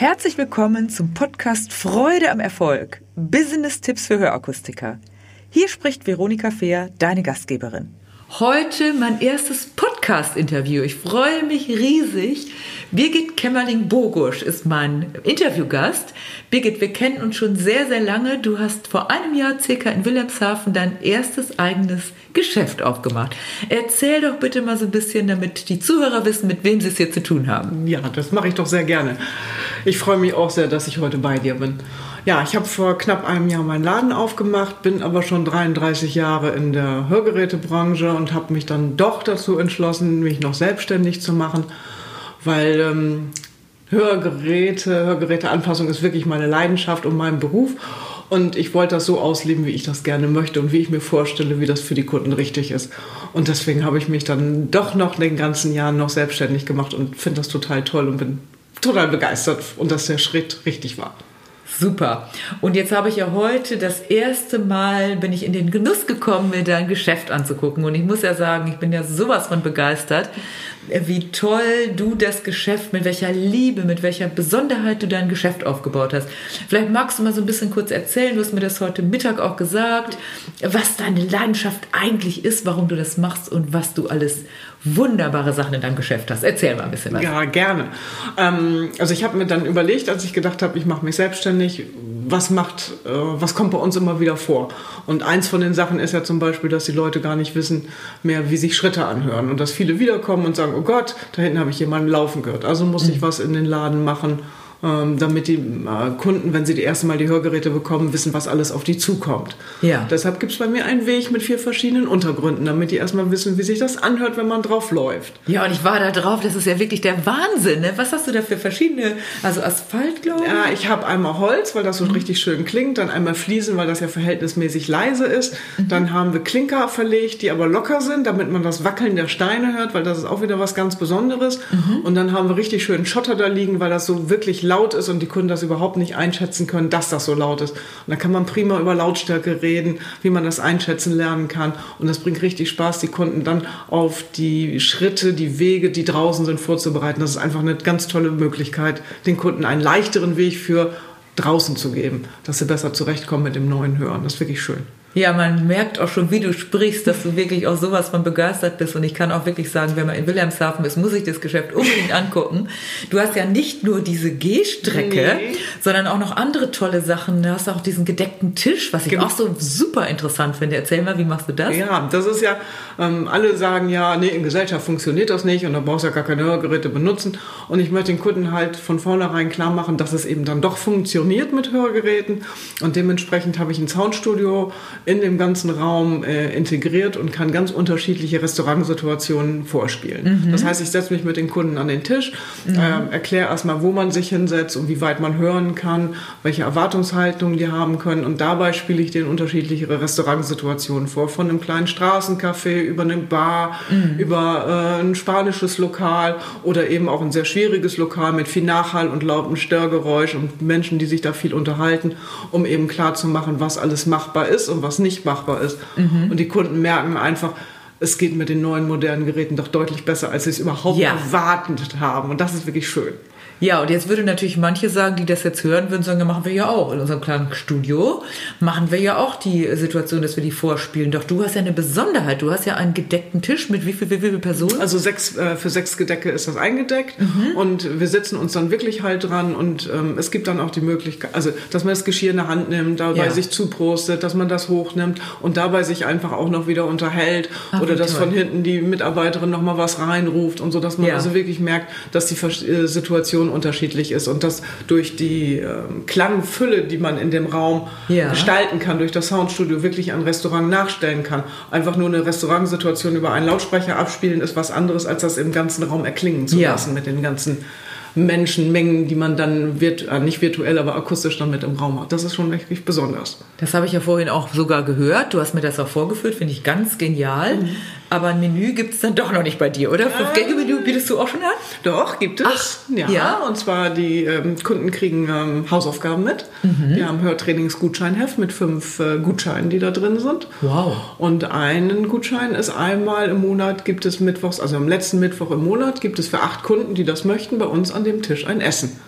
Herzlich willkommen zum Podcast Freude am Erfolg. Business-Tipps für Hörakustiker. Hier spricht Veronika Fehr, deine Gastgeberin. Heute mein erstes Podcast-Interview. Ich freue mich riesig. Birgit Kämmerling-Bogusch ist mein Interviewgast. Birgit, wir kennen uns schon sehr, sehr lange. Du hast vor einem Jahr circa in Wilhelmshaven dein erstes eigenes Geschäft aufgemacht. Erzähl doch bitte mal so ein bisschen, damit die Zuhörer wissen, mit wem sie es hier zu tun haben. Ja, das mache ich doch sehr gerne. Ich freue mich auch sehr, dass ich heute bei dir bin. Ja, ich habe vor knapp einem Jahr meinen Laden aufgemacht, bin aber schon 33 Jahre in der Hörgerätebranche und habe mich dann doch dazu entschlossen, mich noch selbstständig zu machen, weil ähm, Hörgeräte, Hörgeräteanpassung ist wirklich meine Leidenschaft und mein Beruf. Und ich wollte das so ausleben, wie ich das gerne möchte und wie ich mir vorstelle, wie das für die Kunden richtig ist. Und deswegen habe ich mich dann doch noch den ganzen Jahren noch selbstständig gemacht und finde das total toll und bin total begeistert und dass der Schritt richtig war. Super. Und jetzt habe ich ja heute das erste Mal bin ich in den Genuss gekommen, mir dein Geschäft anzugucken. Und ich muss ja sagen, ich bin ja sowas von begeistert, wie toll du das Geschäft, mit welcher Liebe, mit welcher Besonderheit du dein Geschäft aufgebaut hast. Vielleicht magst du mal so ein bisschen kurz erzählen, du hast mir das heute Mittag auch gesagt, was deine Leidenschaft eigentlich ist, warum du das machst und was du alles wunderbare Sachen in deinem Geschäft hast. Erzähl mal ein bisschen was. Ja, gerne. Ähm, also ich habe mir dann überlegt, als ich gedacht habe, ich mache mich selbstständig, was macht, äh, was kommt bei uns immer wieder vor? Und eins von den Sachen ist ja zum Beispiel, dass die Leute gar nicht wissen mehr, wie sich Schritte anhören und dass viele wiederkommen und sagen, oh Gott, da hinten habe ich jemanden laufen gehört. Also muss ich mhm. was in den Laden machen damit die äh, Kunden, wenn sie die erste Mal die Hörgeräte bekommen, wissen, was alles auf die zukommt. Ja. Deshalb gibt es bei mir einen Weg mit vier verschiedenen Untergründen, damit die erstmal wissen, wie sich das anhört, wenn man drauf läuft. Ja, und ich war da drauf, das ist ja wirklich der Wahnsinn. Ne? Was hast du da für verschiedene, also Asphalt, glaube ich? Ja, ich habe einmal Holz, weil das so mhm. richtig schön klingt, dann einmal Fliesen, weil das ja verhältnismäßig leise ist. Mhm. Dann haben wir Klinker verlegt, die aber locker sind, damit man das Wackeln der Steine hört, weil das ist auch wieder was ganz Besonderes. Mhm. Und dann haben wir richtig schön Schotter da liegen, weil das so wirklich laut ist und die Kunden das überhaupt nicht einschätzen können, dass das so laut ist. Und da kann man prima über Lautstärke reden, wie man das einschätzen lernen kann. Und das bringt richtig Spaß, die Kunden dann auf die Schritte, die Wege, die draußen sind, vorzubereiten. Das ist einfach eine ganz tolle Möglichkeit, den Kunden einen leichteren Weg für draußen zu geben, dass sie besser zurechtkommen mit dem neuen Hören. Das ist wirklich schön. Ja, man merkt auch schon, wie du sprichst, dass du wirklich auch sowas von begeistert bist. Und ich kann auch wirklich sagen, wenn man in Wilhelmshaven ist, muss ich das Geschäft unbedingt angucken. Du hast ja nicht nur diese Gehstrecke, nee. sondern auch noch andere tolle Sachen. Du hast auch diesen gedeckten Tisch, was ich genau. auch so super interessant finde. Erzähl mal, wie machst du das? Ja, das ist ja, ähm, alle sagen ja, nee, in Gesellschaft funktioniert das nicht und da brauchst du ja gar keine Hörgeräte benutzen. Und ich möchte den Kunden halt von vornherein klar machen, dass es eben dann doch funktioniert mit Hörgeräten. Und dementsprechend habe ich ein Soundstudio in dem ganzen Raum äh, integriert und kann ganz unterschiedliche Restaurantsituationen vorspielen. Mhm. Das heißt, ich setze mich mit den Kunden an den Tisch, mhm. äh, erkläre erstmal, wo man sich hinsetzt und wie weit man hören kann, welche Erwartungshaltungen die haben können und dabei spiele ich denen unterschiedliche Restaurantsituationen vor, von einem kleinen Straßencafé über eine Bar, mhm. über äh, ein spanisches Lokal oder eben auch ein sehr schwieriges Lokal mit viel Nachhall und lauten Störgeräusch und Menschen, die sich da viel unterhalten, um eben klar zu machen, was alles machbar ist und was was nicht machbar ist. Mhm. Und die Kunden merken einfach, es geht mit den neuen modernen Geräten doch deutlich besser, als sie es überhaupt ja. erwartet haben. Und das ist wirklich schön. Ja, und jetzt würde natürlich manche sagen, die das jetzt hören, würden sagen, ja, machen wir ja auch. In unserem kleinen Studio machen wir ja auch die Situation, dass wir die vorspielen. Doch du hast ja eine Besonderheit. Du hast ja einen gedeckten Tisch mit wie viel, wie viel Personen? Also sechs, äh, für sechs Gedecke ist das eingedeckt. Mhm. Und wir sitzen uns dann wirklich halt dran. Und ähm, es gibt dann auch die Möglichkeit, also, dass man das Geschirr in der Hand nimmt, dabei ja. sich zuprostet, dass man das hochnimmt und dabei sich einfach auch noch wieder unterhält. Ach, oder dass toll. von hinten die Mitarbeiterin noch mal was reinruft und so, dass man ja. also wirklich merkt, dass die äh, Unterschiedlich ist und dass durch die äh, Klangfülle, die man in dem Raum ja. gestalten kann, durch das Soundstudio wirklich ein Restaurant nachstellen kann. Einfach nur eine Restaurantsituation über einen Lautsprecher abspielen ist was anderes, als das im ganzen Raum erklingen zu ja. lassen mit den ganzen Menschenmengen, die man dann wird, äh, nicht virtuell, aber akustisch dann mit im Raum hat. Das ist schon wirklich besonders. Das habe ich ja vorhin auch sogar gehört. Du hast mir das auch vorgeführt, finde ich ganz genial. Mhm. Aber ein Menü gibt es dann doch noch nicht bei dir, oder? Fünf-Gänge-Menü bietest du auch schon an? Doch, gibt es. Ach, ja. ja. Und zwar die ähm, Kunden kriegen ähm, Hausaufgaben mit. Mhm. Die haben Hörtrainings-Gutscheinheft mit fünf äh, Gutscheinen, die da drin sind. Wow. Und einen Gutschein ist einmal im Monat gibt es mittwochs, also am letzten Mittwoch im Monat gibt es für acht Kunden, die das möchten, bei uns an dem Tisch ein Essen.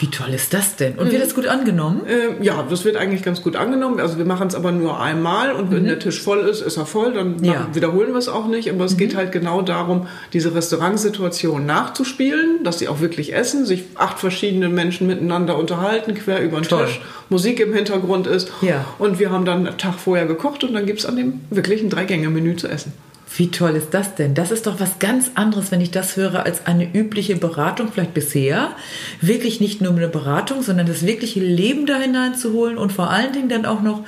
Wie toll ist das denn? Und wird das gut angenommen? Äh, ja, das wird eigentlich ganz gut angenommen. Also wir machen es aber nur einmal und wenn der Tisch voll ist, ist er voll, dann Mhm. Ja. machen, wiederholen wir es auch nicht. Aber es geht halt genau darum, diese Restaurantsituation nachzuspielen, dass sie auch wirklich essen, sich acht verschiedene Menschen miteinander unterhalten, quer über den Toll. Tisch, Musik im Hintergrund ist. Ja. Und wir haben dann einen Tag vorher gekocht und dann gibt es an dem wirklich ein Drei-Gänge-Menü zu essen. Wie toll ist das denn? Das ist doch was ganz anderes, wenn ich das höre, als eine übliche Beratung, vielleicht bisher. Wirklich nicht nur eine Beratung, sondern das wirkliche Leben da hineinzuholen und vor allen Dingen dann auch noch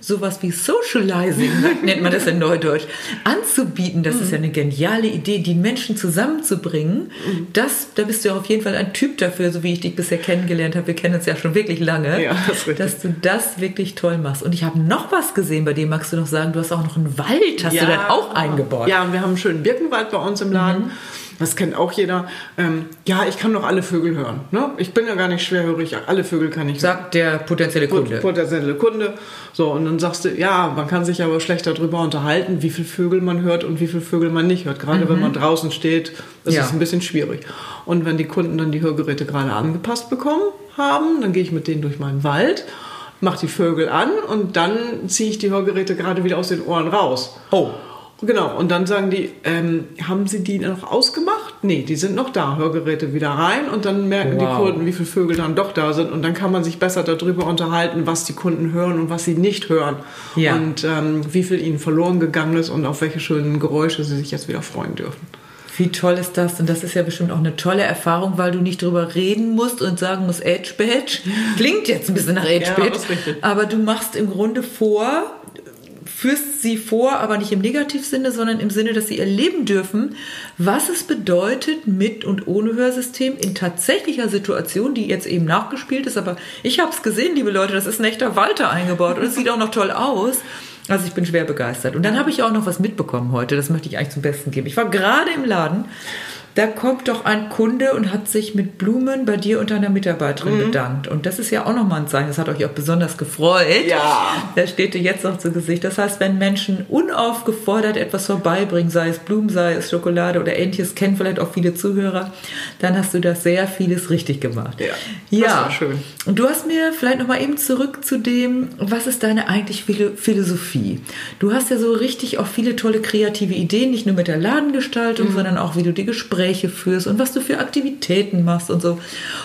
sowas wie Socializing, nennt man das in Neudeutsch, anzubieten. Das ist ja eine geniale Idee, die Menschen zusammenzubringen. Das, da bist du ja auf jeden Fall ein Typ dafür, so wie ich dich bisher kennengelernt habe. Wir kennen uns ja schon wirklich lange, Ja, das dass du das wirklich toll machst. Und ich habe noch was gesehen, bei dem magst du noch sagen, du hast auch noch einen Wald, hast du dann auch eingebaut. Ja, wir haben einen schönen Birkenwald bei uns im Laden. Das kennt auch jeder. Ähm, ja, ich kann doch alle Vögel hören. Ne? Ich bin ja gar nicht schwerhörig. Alle Vögel kann ich hören. Sagt der potenzielle Kunde. Potenzielle Kunde. So, und dann sagst du, ja, man kann sich aber schlecht darüber unterhalten, wie viele Vögel man hört und wie viele Vögel man nicht hört. Gerade wenn man draußen steht, ist Ja. es ein bisschen schwierig. Und wenn die Kunden dann die Hörgeräte gerade angepasst bekommen haben, dann gehe ich mit denen durch meinen Wald, mache die Vögel an und dann ziehe ich die Hörgeräte gerade wieder aus den Ohren raus. Oh. Genau, und dann sagen die, ähm, haben Sie die noch ausgemacht? Nee, die sind noch da, Hörgeräte wieder rein und dann merken Wow. die Kunden, wie viele Vögel dann doch da sind und dann kann man sich besser darüber unterhalten, was die Kunden hören und was sie nicht hören Ja. und ähm, wie viel ihnen verloren gegangen ist und auf welche schönen Geräusche sie sich jetzt wieder freuen dürfen. Wie toll ist das? Und das ist ja bestimmt auch eine tolle Erfahrung, weil du nicht drüber reden musst und sagen musst, Edge Badge. Klingt jetzt ein bisschen nach Edge Ja, Badge. richtig. aber du machst im Grunde vor, führst sie vor, aber nicht im Negativsinne, sondern im Sinne, dass sie erleben dürfen, was es bedeutet mit und ohne Hörsystem in tatsächlicher Situation, die jetzt eben nachgespielt ist. Aber ich habe es gesehen, liebe Leute, das ist ein echter Walter eingebaut und es sieht auch noch toll aus. Also ich bin schwer begeistert. Und dann habe ich auch noch was mitbekommen heute, das möchte ich eigentlich zum Besten geben. Ich war gerade im Laden, da kommt doch ein Kunde und hat sich mit Blumen bei dir und deiner Mitarbeiterin bedankt. Und das ist ja auch nochmal ein Zeichen, das hat euch auch besonders gefreut. Ja. Das steht dir jetzt noch zu Gesicht. Das heißt, wenn Menschen unaufgefordert etwas vorbeibringen, sei es Blumen, sei es Schokolade oder ähnliches, kennen vielleicht auch viele Zuhörer, dann hast du das sehr vieles richtig gemacht. Ja, ja. das war schön. Und du hast mir vielleicht noch mal eben zurück zu dem, was ist deine eigentlich Philo- Philosophie? Du hast ja so richtig auch viele tolle kreative Ideen, nicht nur mit der Ladengestaltung, sondern auch wie du die Gespräche führst und was du für Aktivitäten machst und so.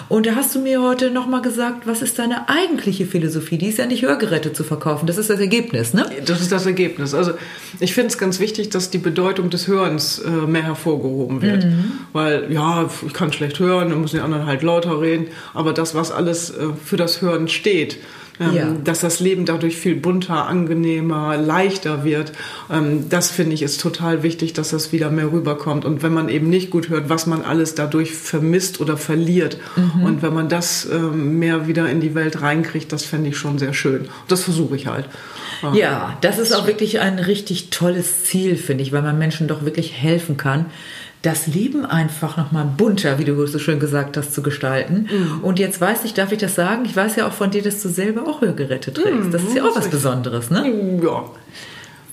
Und da hast du mir heute noch mal gesagt, was ist deine eigentliche Philosophie? Die ist ja nicht Hörgeräte zu verkaufen, das ist das Ergebnis, ne? Das ist das Ergebnis. Also ich finde es ganz wichtig, dass die Bedeutung des Hörens äh, mehr hervorgehoben wird. Weil, ja, ich kann schlecht hören, dann müssen die anderen halt lauter reden. Aber das, was alles äh, für das Hören steht, ähm, Ja. dass das Leben dadurch viel bunter, angenehmer, leichter wird, ähm, das finde ich ist total wichtig, dass das wieder mehr rüberkommt. Und wenn man eben nicht gut hört, was man alles dadurch vermisst oder verliert. Und wenn man das ähm, mehr wieder in die Welt reinkriegt, das fände ich schon sehr schön. Und das versuche ich halt. Ja, das ist auch wirklich ein richtig tolles Ziel, finde ich, weil man Menschen doch wirklich helfen kann, das Leben einfach nochmal bunter, wie du so schön gesagt hast, zu gestalten. Und jetzt weiß ich, darf ich das sagen? Ich weiß ja auch von dir, dass du selber auch Hörgeräte trägst. Das ist ja auch was Besonderes, ne? Ja,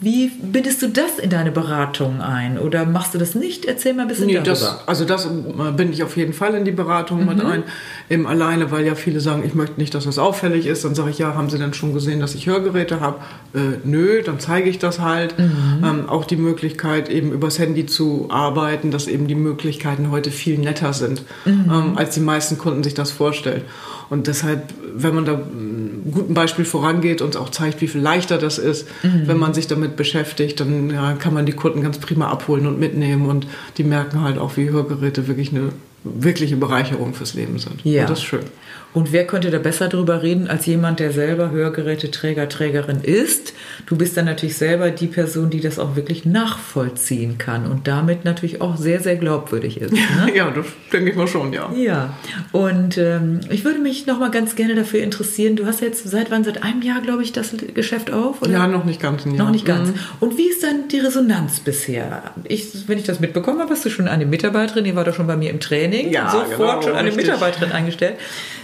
Wie bindest du das in deine Beratung ein? Oder machst du das nicht? Erzähl mal ein bisschen Nee, darüber. das, also das äh, bin ich auf jeden Fall in die Beratung mit ein. Eben alleine, weil ja viele sagen, ich möchte nicht, dass das auffällig ist. Dann sage ich, ja, haben Sie denn schon gesehen, dass ich Hörgeräte habe? Äh, nö, dann zeige ich das halt. Ähm, auch die Möglichkeit, eben übers Handy zu arbeiten, dass eben die Möglichkeiten heute viel netter sind, ähm, als die meisten Kunden sich das vorstellen. Und deshalb, wenn man da ein guten Beispiel vorangeht und auch zeigt, wie viel leichter das ist, wenn man sich damit beschäftigt, dann ja, kann man die Kunden ganz prima abholen und mitnehmen. Und die merken halt auch, wie Hörgeräte wirklich eine wirkliche Bereicherung fürs Leben sind. Ja. Und das ist schön. Und wer könnte da besser drüber reden als jemand, der selber Hörgeräteträger, Trägerin ist? Du bist dann natürlich selber die Person, die das auch wirklich nachvollziehen kann und damit natürlich auch sehr, sehr glaubwürdig ist. Ne? Ja, das denke ich mal schon, ja. Ja, und ähm, ich würde mich noch mal ganz gerne dafür interessieren. Du hast jetzt seit wann? Seit einem Jahr, glaube ich, das Geschäft auf? Oder? Ja, noch nicht ganz ein Jahr. Noch nicht ganz. Mhm. Und wie ist dann die Resonanz bisher? Ich, wenn ich das mitbekommen habe, hast du schon eine Mitarbeiterin, die war doch schon bei mir im Training, Ja, sofort genau, schon eine richtig. Mitarbeiterin eingestellt.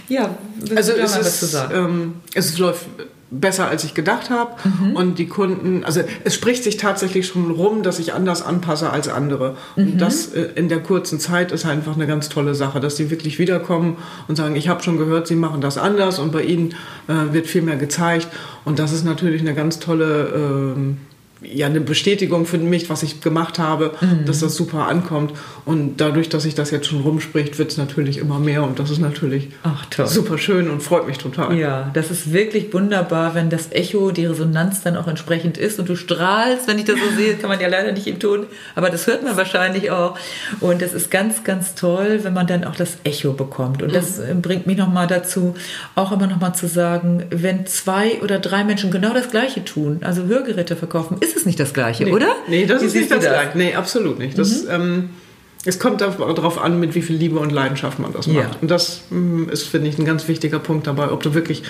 Ja, Also du da es mal was ist, zu sagen? ähm, es läuft besser, als ich gedacht habe. Mhm. Und die Kunden, also es spricht sich tatsächlich schon rum, dass ich anders anpasse als andere. Und mhm. das äh, in der kurzen Zeit ist einfach eine ganz tolle Sache, dass die wirklich wiederkommen und sagen, ich habe schon gehört, sie machen das anders und bei ihnen äh, wird viel mehr gezeigt. Und das ist natürlich eine ganz tolle... Äh, ja eine Bestätigung für mich, was ich gemacht habe, mhm. dass das super ankommt. Und dadurch, dass sich das jetzt schon rumspricht, wird es natürlich immer mehr und das ist natürlich Ach, super schön und freut mich total. Ja, das ist wirklich wunderbar, wenn das Echo, die Resonanz dann auch entsprechend ist und du strahlst, wenn ich das so sehe, kann man ja leider nicht im Ton, aber das hört man wahrscheinlich auch. Und das ist ganz, ganz toll, wenn man dann auch das Echo bekommt. Und das mhm. bringt mich nochmal dazu, auch immer nochmal zu sagen, wenn zwei oder drei Menschen genau das Gleiche tun, also Hörgeräte verkaufen, ist es nicht das Gleiche, nee. oder? Nee, das wie ist nicht das, das Gleiche. Nee, absolut nicht. Das, mhm. ähm, es kommt darauf an, mit wie viel Liebe und Leidenschaft man das macht. Ja. Und das mm, ist, finde ich, ein ganz wichtiger Punkt dabei, ob du wirklich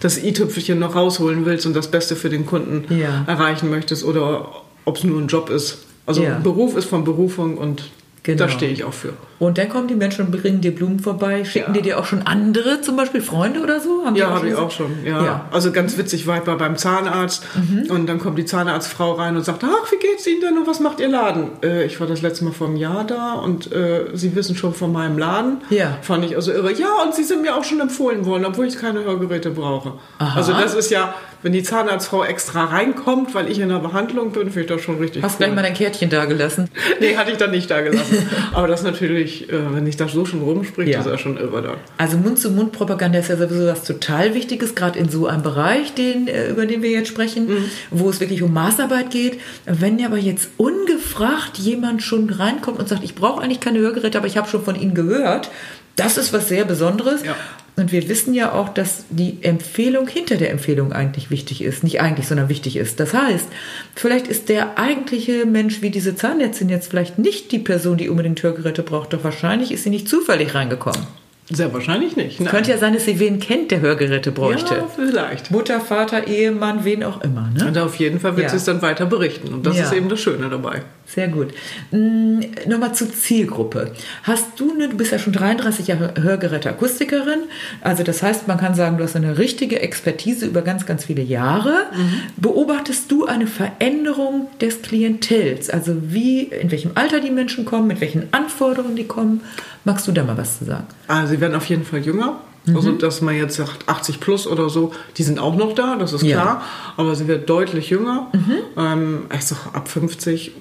das i-Tüpfelchen noch rausholen willst und das Beste für den Kunden ja. erreichen möchtest oder ob es nur ein Job ist. Also ja. Beruf ist von Berufung und Genau. Da stehe ich auch für. Und dann kommen die Menschen und bringen dir Blumen vorbei. Schicken ja. die dir auch schon andere, zum Beispiel Freunde oder so? Haben ja, habe ich auch schon. Ja. ja. Also ganz witzig, war ich beim Zahnarzt mhm. und dann kommt die Zahnarztfrau rein und sagt, ach, wie geht's Ihnen denn und was macht Ihr Laden? Äh, ich war das letzte Mal vor einem Jahr da und äh, Sie wissen schon von meinem Laden. Ja. Fand ich also irre. Ja, und Sie sind mir auch schon empfohlen worden, obwohl ich keine Hörgeräte brauche. Aha. Also das ist ja, wenn die Zahnarztfrau extra reinkommt, weil ich in der Behandlung bin, finde ich das schon richtig Hast cool. gleich mal dein Kärtchen da gelassen? nee, hatte ich dann nicht da gelassen. Aber das natürlich, äh, wenn ich das so schon rumspricht, ja. ist ja schon irre da. Also Mund-zu-Mund-Propaganda ist ja sowieso was total Wichtiges, gerade in so einem Bereich, den, äh, über den wir jetzt sprechen, mhm. wo es wirklich um Maßarbeit geht. Wenn aber jetzt ungefragt jemand schon reinkommt und sagt, ich brauche eigentlich keine Hörgeräte, aber ich habe schon von Ihnen gehört, das ist was sehr Besonderes. Ja. Und wir wissen ja auch, dass die Empfehlung hinter der Empfehlung eigentlich wichtig ist. Nicht eigentlich, sondern wichtig ist. Das heißt, vielleicht ist der eigentliche Mensch wie diese Zahnärztin jetzt vielleicht nicht die Person, die unbedingt Hörgeräte braucht. Doch wahrscheinlich ist sie nicht zufällig reingekommen. Sehr wahrscheinlich nicht. Nein. Könnte ja sein, dass sie wen kennt, der Hörgeräte bräuchte. Ja, vielleicht. Mutter, Vater, Ehemann, wen auch immer. Ne? Und auf jeden Fall wird ja. sie es dann weiter berichten. Und das ja. ist eben das Schöne dabei. Sehr gut. Hm, Nochmal zur Zielgruppe. Hast du, ne, du bist ja schon 33 Jahre Hörgeräteakustikerin. Also das heißt, man kann sagen, du hast eine richtige Expertise über ganz, ganz viele Jahre. Mhm. Beobachtest du eine Veränderung des Klientels? Also wie, in welchem Alter die Menschen kommen, mit welchen Anforderungen die kommen? Magst du da mal was zu sagen? Ah, sie werden auf jeden Fall jünger. Mhm. Also, dass man jetzt sagt, 80 plus oder so, die sind auch noch da, das ist ja. klar. Aber sie wird deutlich jünger. Mhm. Ähm, ich sag, ab 50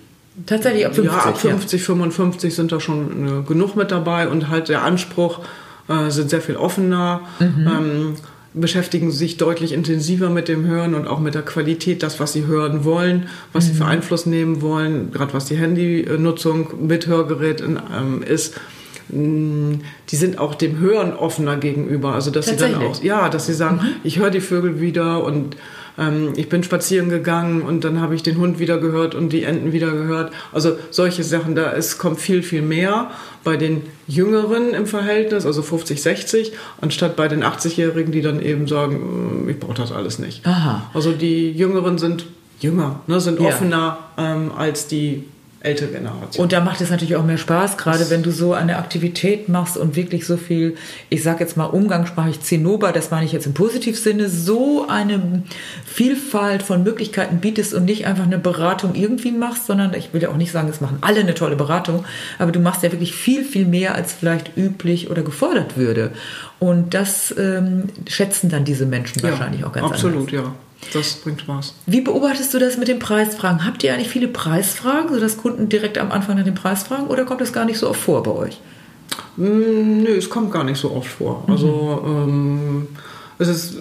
Tatsächlich ab 50. Ja, ab 50, ja. 55 sind da schon äh, genug mit dabei und halt der Anspruch äh, sind sehr viel offener. Mhm. Ähm, beschäftigen sich deutlich intensiver mit dem Hören und auch mit der Qualität, das, was sie hören wollen, was mhm. sie für Einfluss nehmen wollen, gerade was die Handynutzung mit Hörgerät ähm, ist. Mm, die sind auch dem Hören offener gegenüber. Also dass sie dann auch, ja, dass sie sagen, mhm. ich höre die Vögel wieder und ähm, ich bin spazieren gegangen und dann habe ich den Hund wieder gehört und die Enten wieder gehört. Also solche Sachen, da es kommt viel, viel mehr bei den Jüngeren im Verhältnis, also 50, 60, anstatt bei den 80-Jährigen, die dann eben sagen, mm, ich brauche das alles nicht. Aha. Also die Jüngeren sind jünger, ne, sind offener ja. ähm, als die ältere Generation. Und da macht es natürlich auch mehr Spaß, gerade wenn du so eine Aktivität machst und wirklich so viel, ich sage jetzt mal umgangssprachlich Zinnober, das meine ich jetzt im positiv Sinne, so eine Vielfalt von Möglichkeiten bietest und nicht einfach eine Beratung irgendwie machst, sondern ich will ja auch nicht sagen, es machen alle eine tolle Beratung, aber du machst ja wirklich viel, viel mehr, als vielleicht üblich oder gefordert würde. Und das ähm, schätzen dann diese Menschen wahrscheinlich ja, auch ganz absolut, anders. Absolut, ja. Das bringt Spaß. Wie beobachtest du das mit den Preisfragen? Habt ihr eigentlich viele Preisfragen, sodass Kunden direkt am Anfang nach den Preis fragen oder kommt das gar nicht so oft vor bei euch? Mm, nö, es kommt gar nicht so oft vor. Also ähm, es ist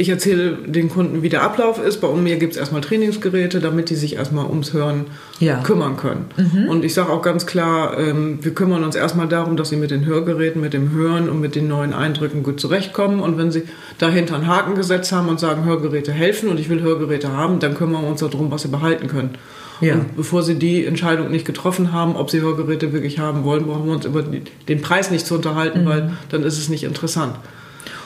ich erzähle den Kunden, wie der Ablauf ist. Bei mir gibt es erstmal Trainingsgeräte, damit die sich erstmal ums Hören ja. kümmern können. Mhm. Und ich sage auch ganz klar, ähm, wir kümmern uns erstmal darum, dass sie mit den Hörgeräten, mit dem Hören und mit den neuen Eindrücken gut zurechtkommen. Und wenn sie dahinter einen Haken gesetzt haben und sagen, Hörgeräte helfen und ich will Hörgeräte haben, dann kümmern wir uns darum, was sie behalten können. Ja. Und bevor sie die Entscheidung nicht getroffen haben, ob sie Hörgeräte wirklich haben wollen, brauchen wir uns über den Preis nicht zu unterhalten, mhm. weil dann ist es nicht interessant.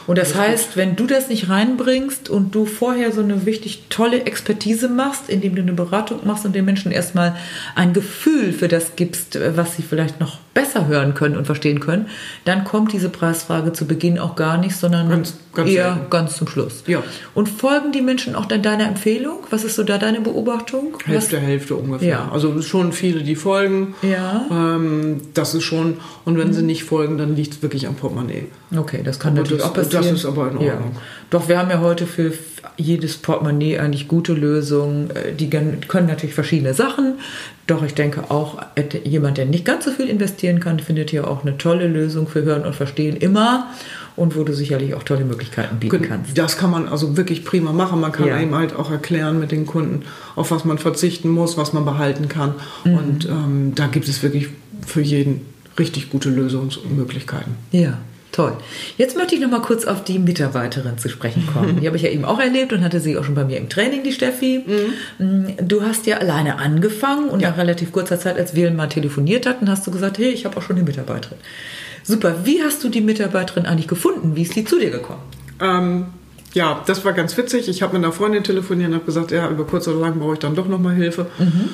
Und das, das heißt, wenn du das nicht reinbringst und du vorher so eine wichtig tolle Expertise machst, indem du eine Beratung machst und den Menschen erstmal ein Gefühl für das gibst, was sie vielleicht noch besser hören können und verstehen können, dann kommt diese Preisfrage zu Beginn auch gar nicht, sondern ganz, ganz eher selten. ganz zum Schluss. Ja. Und folgen die Menschen auch dann deiner Empfehlung? Was ist so da deine Beobachtung? Hälfte, Was? Hälfte ungefähr. Ja. Also schon viele, die folgen. Ja. Ähm, das ist schon, und wenn mhm. sie nicht folgen, dann liegt es wirklich am Portemonnaie. Okay, das kann aber natürlich das, auch passieren. Das ist aber in Ordnung. Ja. Doch wir haben ja heute für jedes Portemonnaie eigentlich gute Lösungen. Äh, die können natürlich verschiedene Sachen. Doch ich denke auch, jemand, der nicht ganz so viel investieren kann, findet hier auch eine tolle Lösung für Hören und Verstehen immer und wo du sicherlich auch tolle Möglichkeiten bieten kannst. Das kann man also wirklich prima machen. Man kann ja. eben halt auch erklären mit den Kunden, auf was man verzichten muss, was man behalten kann. Mhm. Und ähm, da gibt es wirklich für jeden richtig gute Lösungsmöglichkeiten. Ja. Toll. Jetzt möchte ich noch mal kurz auf die Mitarbeiterin zu sprechen kommen. Die habe ich ja eben auch erlebt und hatte sie auch schon bei mir im Training, die Steffi. Mhm. Du hast ja alleine angefangen und ja. nach relativ kurzer Zeit, als wir mal telefoniert hatten, hast du gesagt, hey, ich habe auch schon eine Mitarbeiterin. Super. Wie hast du die Mitarbeiterin eigentlich gefunden? Wie ist die zu dir gekommen? Ähm, ja, das war ganz witzig. Ich habe mit einer Freundin telefoniert und habe gesagt, ja, über kurz oder lang brauche ich dann doch noch mal Hilfe. Mhm.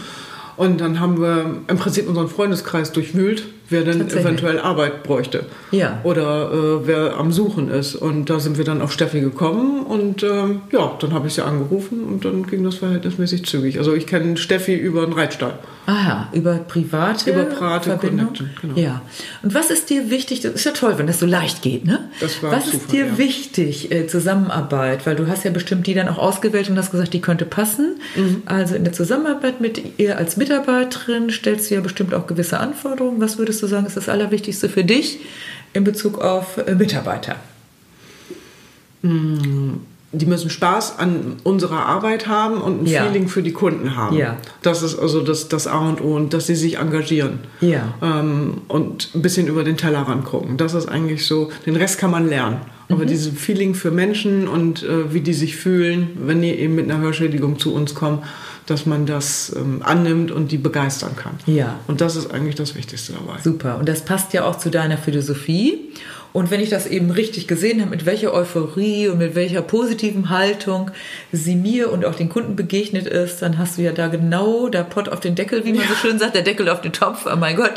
Und dann haben wir im Prinzip unseren Freundeskreis durchwühlt, wer denn eventuell Arbeit bräuchte. Ja. Oder äh, wer am Suchen ist. Und da sind wir dann auf Steffi gekommen und ähm, ja, dann habe ich sie angerufen und dann ging das verhältnismäßig zügig. Also ich kenne Steffi über einen Reitstall. Aha, über private Über private Verbindung. Genau. Ja. Und was ist dir wichtig? Das ist ja toll, wenn das so leicht geht, ne? Das war was Zufall, ist dir ja. wichtig, äh, Zusammenarbeit? Weil du hast ja bestimmt die dann auch ausgewählt und hast gesagt, die könnte passen. Mhm. Also in der Zusammenarbeit mit ihr als Mitarbeiterin stellst du ja bestimmt auch gewisse Anforderungen. Was würdest du sagen, ist das Allerwichtigste für dich in Bezug auf äh, Mitarbeiter? Mhm die müssen Spaß an unserer Arbeit haben und ein ja. Feeling für die Kunden haben. Ja. Das ist also das, das A und O und dass sie sich engagieren. Ja. Ähm, und ein bisschen über den Tellerrand gucken. Das ist eigentlich so, den Rest kann man lernen. Aber mhm. dieses Feeling für Menschen und äh, wie die sich fühlen, wenn die eben mit einer Hörschädigung zu uns kommen, dass man das ähm, annimmt und die begeistern kann. Ja. Und das ist eigentlich das Wichtigste dabei. Super. Und das passt ja auch zu deiner Philosophie. Und wenn ich das eben richtig gesehen habe, mit welcher Euphorie und mit welcher positiven Haltung sie mir und auch den Kunden begegnet ist, dann hast du ja da genau der Pott auf den Deckel, wie man ja. so schön sagt, der Deckel auf den Topf, oh mein Gott.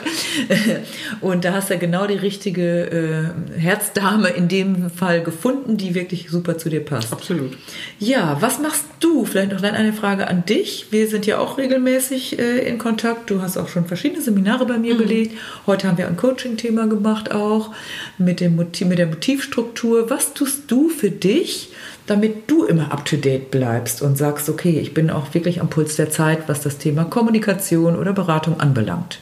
Und da hast du ja genau die richtige äh, Herzdame in dem Fall gefunden, die wirklich super zu dir passt. Absolut. Ja, was machst du? Vielleicht noch dann eine Frage an dich. Wir sind ja auch regelmäßig äh, in Kontakt. Du hast auch schon verschiedene Seminare bei mir mhm. belegt. Heute haben wir ein Coaching-Thema gemacht auch mit dem Motiv, mit der Motivstruktur. Was tust du für dich, damit du immer up-to-date bleibst und sagst, okay, ich bin auch wirklich am Puls der Zeit, was das Thema Kommunikation oder Beratung anbelangt?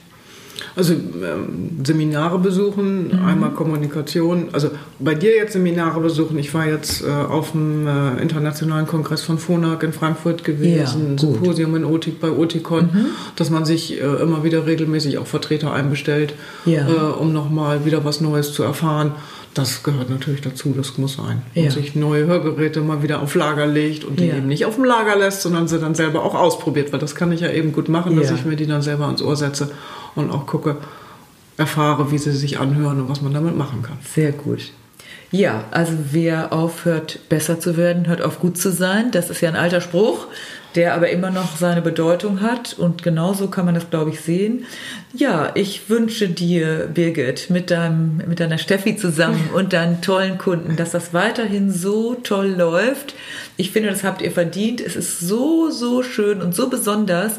Also ähm, Seminare besuchen, mhm. einmal Kommunikation. Also bei dir jetzt Seminare besuchen. Ich war jetzt äh, auf dem äh, internationalen Kongress von FONAG in Frankfurt gewesen, ja, Symposium in Otik bei Otikon, mhm. dass man sich äh, immer wieder regelmäßig auch Vertreter einbestellt, ja. Äh, um nochmal wieder was Neues zu erfahren. Das gehört natürlich dazu, das muss sein. Ja. Und sich neue Hörgeräte mal wieder auf Lager legt und die ja. eben nicht auf dem Lager lässt, sondern sie dann selber auch ausprobiert, weil das kann ich ja eben gut machen, dass ich mir die dann selber ans Ohr setze und auch gucke, erfahre, wie sie sich anhören und was man damit machen kann. Sehr gut. Ja, also wer aufhört, besser zu werden, hört auf, gut zu sein. Das ist ja ein alter Spruch, der aber immer noch seine Bedeutung hat. Und genauso kann man das, glaube ich, sehen. Ja, ich wünsche dir, Birgit, mit, deinem, mit deiner Steffi zusammen und deinen tollen Kunden, dass das weiterhin so toll läuft. Ich finde, das habt ihr verdient. Es ist so, so schön und so besonders,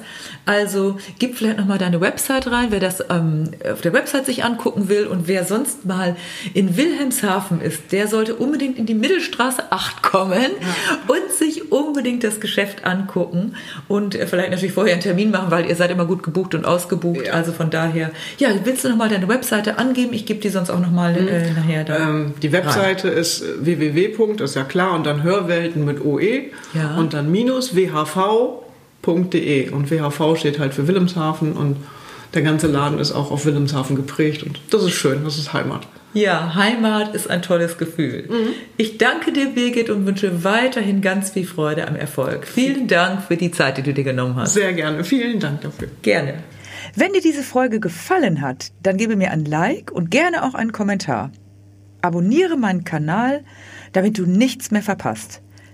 also gib vielleicht nochmal deine Website rein, wer das ähm, auf der Website sich angucken will und wer sonst mal in Wilhelmshaven ist, der sollte unbedingt in die Mittelstraße 8 kommen ja. und sich unbedingt das Geschäft angucken und äh, vielleicht natürlich vorher einen Termin machen, weil ihr seid immer gut gebucht und ausgebucht. Ja. Also von daher, ja, willst du nochmal deine Webseite angeben? Ich gebe die sonst auch nochmal mhm. äh, nachher da. Ähm, die Webseite rein. ist www. ist ja klar und dann Hörwelten mit OE ja. und dann minus WHV www.wilhelmshaven.de und WHV steht halt für Wilhelmshaven und der ganze Laden ist auch auf Wilhelmshaven geprägt und das ist schön, das ist Heimat. Ja, Heimat ist ein tolles Gefühl. Mhm. Ich danke dir, Birgit, und wünsche weiterhin ganz viel Freude am Erfolg. Vielen Dank für die Zeit, die du dir genommen hast. Sehr gerne. Vielen Dank dafür. Gerne. Wenn dir diese Folge gefallen hat, dann gebe mir ein Like und gerne auch einen Kommentar. Abonniere meinen Kanal, damit du nichts mehr verpasst.